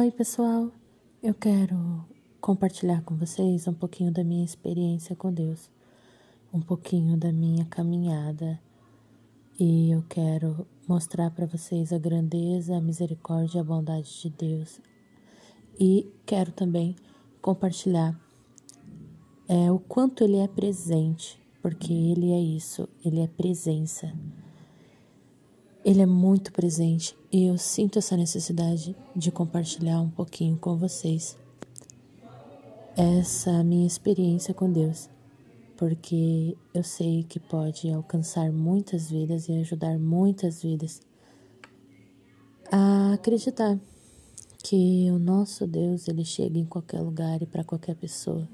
Oi, pessoal. Eu quero compartilhar com vocês um pouquinho da minha experiência com Deus, um pouquinho da minha caminhada. E eu quero mostrar para vocês a grandeza, a misericórdia e a bondade de Deus. E quero também compartilhar é, o quanto Ele é presente, porque Ele é isso, Ele é presença. Ele é muito presente e eu sinto essa necessidade de compartilhar um pouquinho com vocês essa minha experiência com Deus, porque eu sei que pode alcançar muitas vidas e ajudar muitas vidas a acreditar que o nosso Deus ele chega em qualquer lugar e para qualquer pessoa.